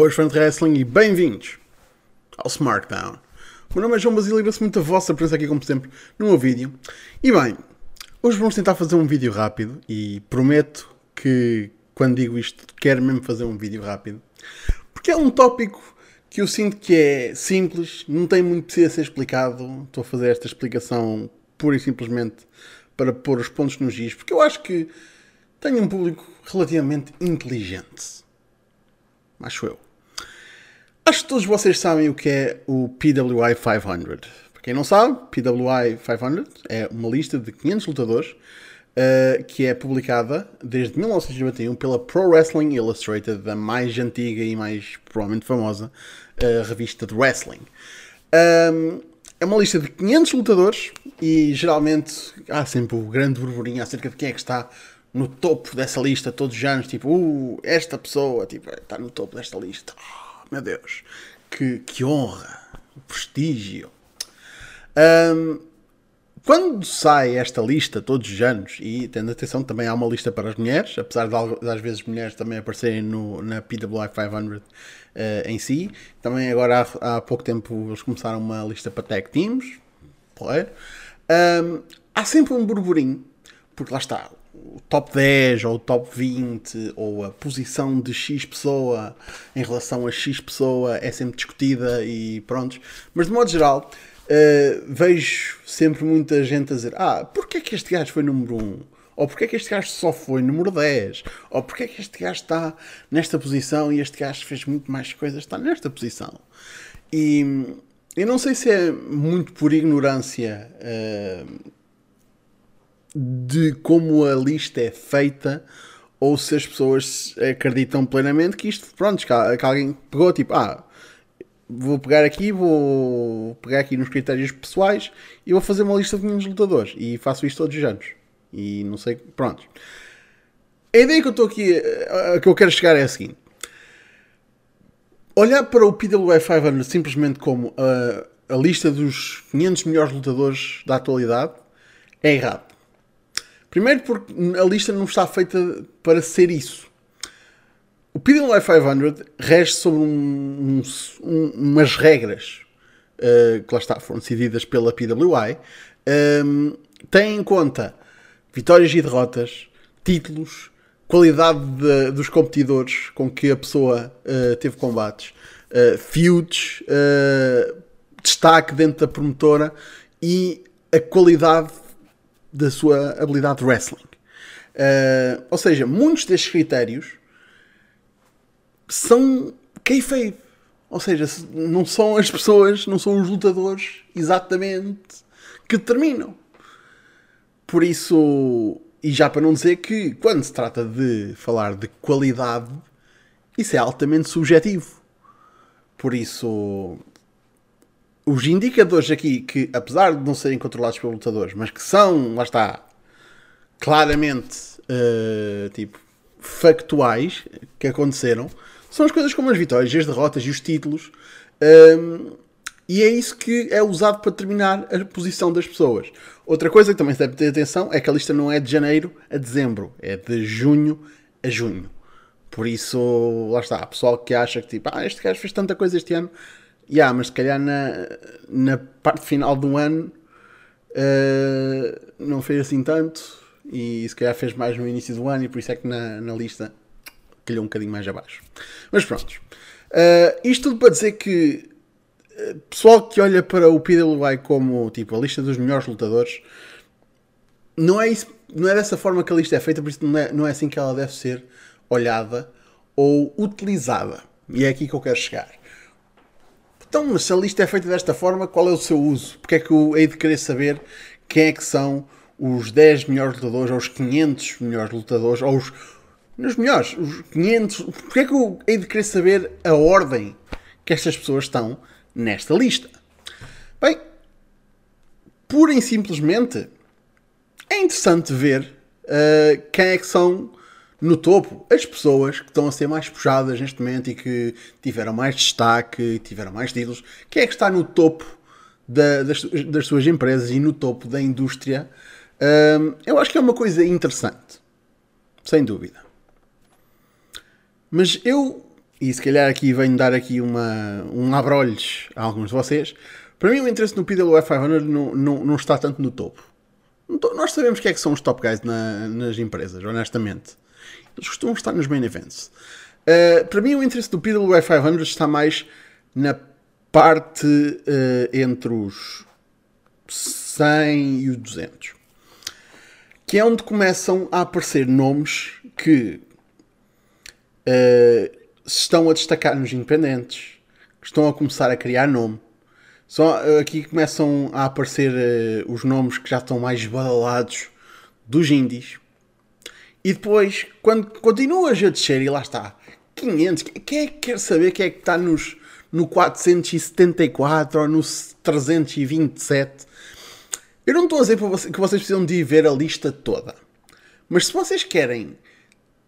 Boas fãs de wrestling e bem-vindos ao Smartdown. O meu nome é João Basílio e agradeço muito a vossa presença aqui, como sempre, no meu vídeo. E bem, hoje vamos tentar fazer um vídeo rápido e prometo que, quando digo isto, quero mesmo fazer um vídeo rápido. Porque é um tópico que eu sinto que é simples, não tem muito precisa ser explicado. Estou a fazer esta explicação pura e simplesmente para pôr os pontos nos giz, porque eu acho que tenho um público relativamente inteligente acho eu. Acho que todos vocês sabem o que é o PWI 500. Para quem não sabe, PWI 500 é uma lista de 500 lutadores uh, que é publicada desde 1991 pela Pro Wrestling Illustrated, a mais antiga e mais provavelmente famosa uh, revista de wrestling. Um, é uma lista de 500 lutadores e geralmente há sempre o grande burburinho acerca de quem é que está no topo dessa lista todos os anos, tipo, uh, esta pessoa tipo, está no topo desta lista. Meu Deus, que, que honra, prestígio. Um, quando sai esta lista todos os anos, e tendo atenção também há uma lista para as mulheres, apesar de às vezes mulheres também aparecerem no, na PWI 500 uh, em si, também agora há, há, pouco tempo eles começaram uma lista para tag teams, um, há sempre um burburinho, porque lá está, o top 10 ou o top 20 ou a posição de X pessoa em relação a X pessoa é sempre discutida e pronto. Mas de modo geral, uh, vejo sempre muita gente a dizer: Ah, porquê é que este gajo foi número 1? Ou porquê é que este gajo só foi número 10? Ou porquê é que este gajo está nesta posição e este gajo fez muito mais coisas, está nesta posição? E eu não sei se é muito por ignorância. Uh, de como a lista é feita ou se as pessoas acreditam plenamente que isto, pronto, que, alguém pegou tipo, ah, vou pegar aqui, vou pegar aqui nos critérios pessoais e vou fazer uma lista de 500 lutadores e faço isto todos os anos. E não sei, pronto. A ideia que eu estou aqui, a que eu quero chegar é a seguinte: olhar para o PWI 500 simplesmente como a, a lista dos 500 melhores lutadores da atualidade é errado. Primeiro porque a lista não está feita para ser isso. O PWI 500 rege sobre um, um, umas regras uh, que lá está, foram decididas pela PWI. Um, tem em conta vitórias e derrotas, títulos, qualidade de, dos competidores com que a pessoa uh, teve combates, uh, feuds, uh, destaque dentro da promotora e a qualidade da sua habilidade de wrestling. Uh, ou seja, muitos destes critérios são kayfabe. Ou seja, não são as pessoas, não são os lutadores exatamente que determinam. Por isso, e já para não dizer que quando se trata de falar de qualidade, isso é altamente subjetivo. Por isso, os indicadores aqui, que apesar de não serem controlados pelos lutadores, mas que são, lá está, claramente, uh, tipo, factuais, que aconteceram, são as coisas como as vitórias, as derrotas e os títulos. Um, ehm, e é isso que é usado para determinar a posição das pessoas. Outra coisa que também se deve ter atenção é que a lista não é de janeiro a dezembro, é de junho a junho. Por isso, lá está, pessoal que acha que tipo, ah, este gajo fez tanta coisa este ano, yeah, mas se calhar na, na parte final do ano uh, não fez assim tanto e se calhar fez mais no início do ano e por isso é que na, na lista calhou um bocadinho mais abaixo. Mas pronto. Uh, isto tudo para dizer que uh, pessoal que olha para o PWI como tipo a lista dos melhores lutadores não é isso, não é dessa forma que a lista é feita, por isso não é, não é assim que ela deve ser olhada ou utilizada. E é aqui que eu quero chegar. Então, mas se a lista é feita desta forma, qual é o seu uso? Porque é que eu hei de querer saber quem é que são os 10 melhores lutadores, ou os 500 melhores lutadores, ou os, os melhores, os 500. Porque é que eu hei de querer saber a ordem que estas pessoas estão nesta lista? Bem, pura e simplesmente, é interessante ver uh, quem é que são no topo, as pessoas que estão a ser mais puxadas neste momento e que tiveram mais destaque, tiveram mais títulos, quem é que está no topo da, das, das, suas empresas e no topo da indústria, hum, eu acho que é uma coisa interessante. Sem dúvida. Mas eu e se calhar aqui venho dar aqui uma, um abrolhos a alguns de vocês, para mim o interesse no PWF 500 não, não, não está tanto no topo. Nós sabemos que é que são os top guys na, nas empresas, honestamente. Eles costumam estar nos main events. Uh, para mim o interesse do PWF 500 está mais na parte uh, entre os 100 e os 200. Que é onde começam a aparecer nomes que uh, estão a destacar nos independentes, estão a começar a criar nome. Só aqui começam a aparecer uh, os nomes que já estão mais badalados dos indies. E depois, quando continuas a descer, e lá está, 500, quem é que quer saber quem é que está nos, no 474 ou no 327? Eu não estou a dizer que vocês precisam de ver a lista toda. Mas se vocês querem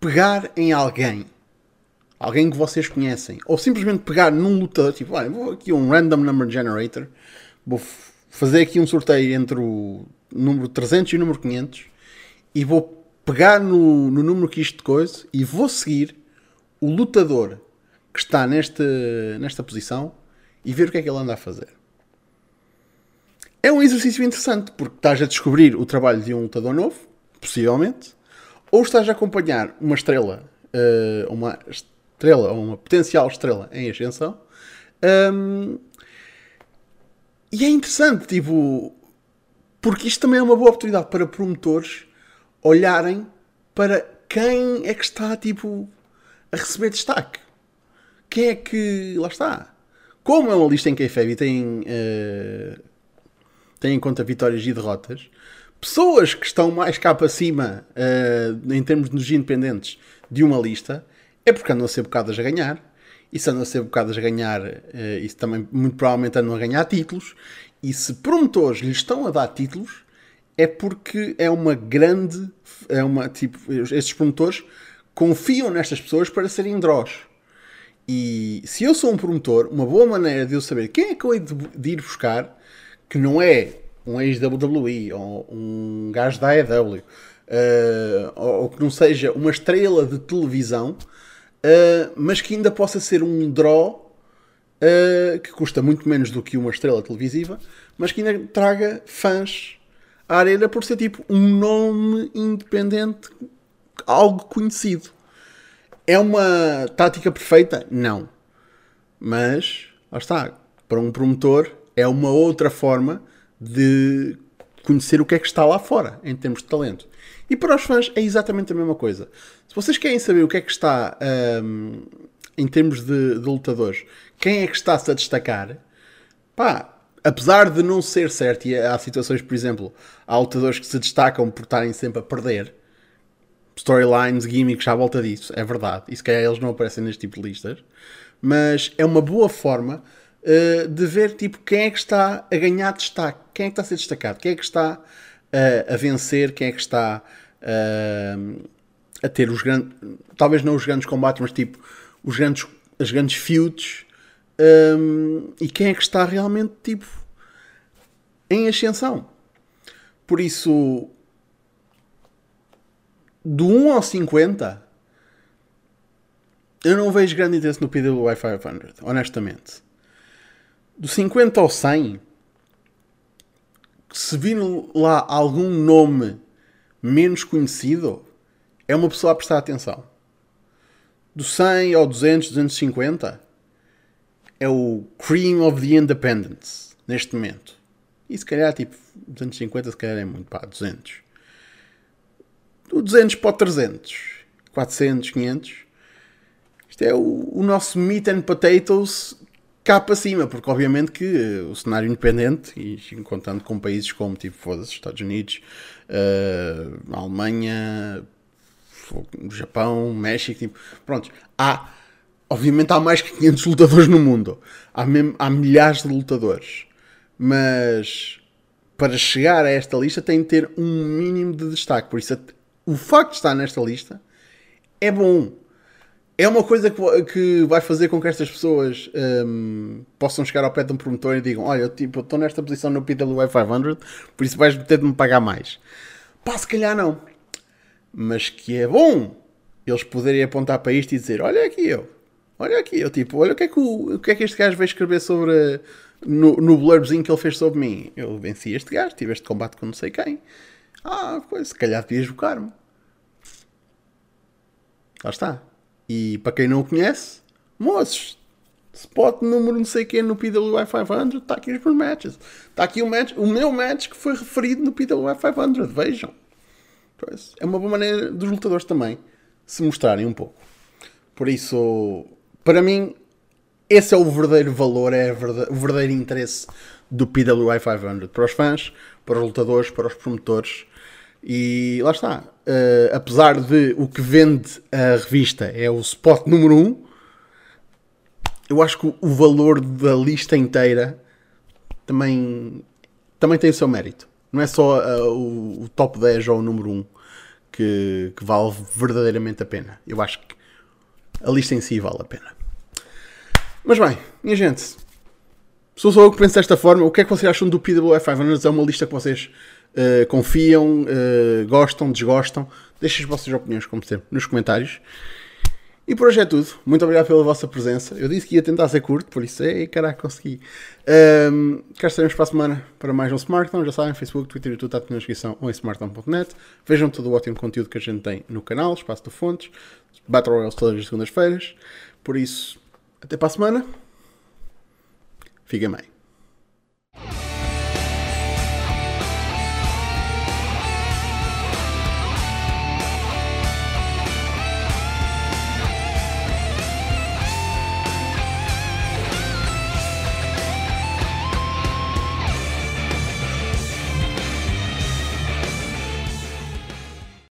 pegar em alguém alguém que vocês conhecem, ou simplesmente pegar num lutador, tipo, olha, vou aqui um random number generator, vou fazer aqui um sorteio entre o número 300 e o número 500 e vou pegar no, no número que isto de coisa e vou seguir o lutador que está neste, nesta posição e ver o que é que ele anda a fazer. É um exercício interessante porque estás a descobrir o trabalho de um lutador novo, possivelmente, ou estás a acompanhar uma estrela, uh, uma estrela, ou uma potencial estrela em ascensão. Um, e é interessante, tipo, porque isto também é uma boa oportunidade para promotores olharem para quem é que está, tipo, a receber destaque. Quem é que. Lá está. Como é uma lista em KFEB e tem, uh, tem em conta vitórias e derrotas, pessoas que estão mais cá para cima uh, em termos de independentes de uma lista é porque andam a ser bocadas a ganhar. E se andam a ser bocadas a ganhar, uh, isso também muito provavelmente andam a ganhar títulos. E se promotores lhes estão a dar títulos, é porque é uma grande. É uma, tipo, estes promotores confiam nestas pessoas para serem drós. E se eu sou um promotor, uma boa maneira de eu saber quem é que eu hei de ir buscar, que não é um ex-WWE ou um gajo da AEW, uh, ou, ou que não seja uma estrela de televisão, uh, mas que ainda possa ser um draw uh, que custa muito menos do que uma estrela televisiva, mas que ainda traga fãs à arena por ser tipo um nome independente, algo conhecido. É uma tática perfeita? Não. Mas, lá está, para um promotor é uma outra forma de conhecer o que é que está lá fora em termos de talento. E para os fãs é exatamente a mesma coisa. Se vocês querem saber o que é que está um, em termos de, de, lutadores, quem é que está-se a destacar, pá, apesar de não ser certo, e há situações, por exemplo, há lutadores que se destacam por estarem sempre a perder, storylines, gimmicks à volta disso, é verdade. E se calhar eles não aparecem neste tipo de listas, mas é uma boa forma uh, de ver tipo, quem é que está a ganhar destaque, quem é que está a ser destacado, quem é que está uh, a vencer, quem é que está uh, a ter os grandes, talvez não os grandes combates, mas tipo os grandes, as grandes feuds um, e quem é que está realmente tipo em ascensão. Por isso, do 1 ao 50, eu não vejo grande interesse no PWI 500, honestamente. Do 50 ao 100, se vir lá algum nome menos conhecido, é uma pessoa a prestar atenção. Do 100 ao 200, 250, é o cream of the independence, neste momento. E se calhar, tipo, 250 se calhar é muito, pá, 200 do 200 para o 300, 400, 500. Isto é o, o nosso meat and potatoes cá para cima, porque obviamente que uh, o cenário independente, e contando com países como tipo, foda-se, Estados Unidos, uh, Alemanha, Japão, México, tipo, pronto, há, obviamente há mais que 500 lutadores no mundo, há, mesmo, há milhares de lutadores, mas para chegar a esta lista tem de ter um mínimo de destaque, por isso o facto de estar nesta lista é bom. É uma coisa que, vai fazer com que estas pessoas um, possam chegar ao pé de um promotor e digam: Olha, eu tipo, estou nesta posição no PWI 500, por isso vais ter de me pagar mais. Pá, se calhar não. Mas que é bom eles poderem apontar para isto e dizer: Olha aqui eu, Olha aqui, eu tipo, olha o que é que, o, o que, é que este gajo veio escrever sobre. No, no blurbzinho que ele fez sobre mim. Eu venci este gajo, tive este combate com não sei quem. Ah, pois, se calhar devias jogar-me. Lá está. E para quem não o conhece, moços, spot número não sei quem no PWI 500, está aqui os meus matches. Está aqui o, match, o meu match que foi referido no PWI 500, vejam. Pois, é uma boa maneira dos lutadores também se mostrarem um pouco. Por isso, para mim, esse é o verdadeiro valor, é o verdadeiro interesse do PWI 500 para os fãs, para os lutadores, para os promotores. E lá está. Uh, apesar de o que vende a revista é o spot número 1, um, eu acho que o valor da lista inteira também, também tem o seu mérito. Não é só uh, o, o, top 10 ou o número 1 que, que vale verdadeiramente a pena. Eu acho que a lista em si vale a pena. Mas bem, minha gente, sou só eu que penso desta forma. O que é que vocês acham do PWF 500? É uma lista que vocês uh, confiam, uh, gostam, desgostam? Deixem as vossas opiniões, como sempre, nos comentários. E por hoje é tudo. Muito obrigado pela vossa presença. Eu disse que ia tentar ser curto, por isso, ei, caraca, consegui. Um, cá estaremos para a semana para mais um Smartphone. Já sabem, Facebook, Twitter e tudo está na descrição ou em smartphone.net. Vejam todo o ótimo conteúdo que a gente tem no canal, Espaço de Fontes. Battle Royals todas as segundas-feiras. Por isso, até para a semana. Fiquem bem.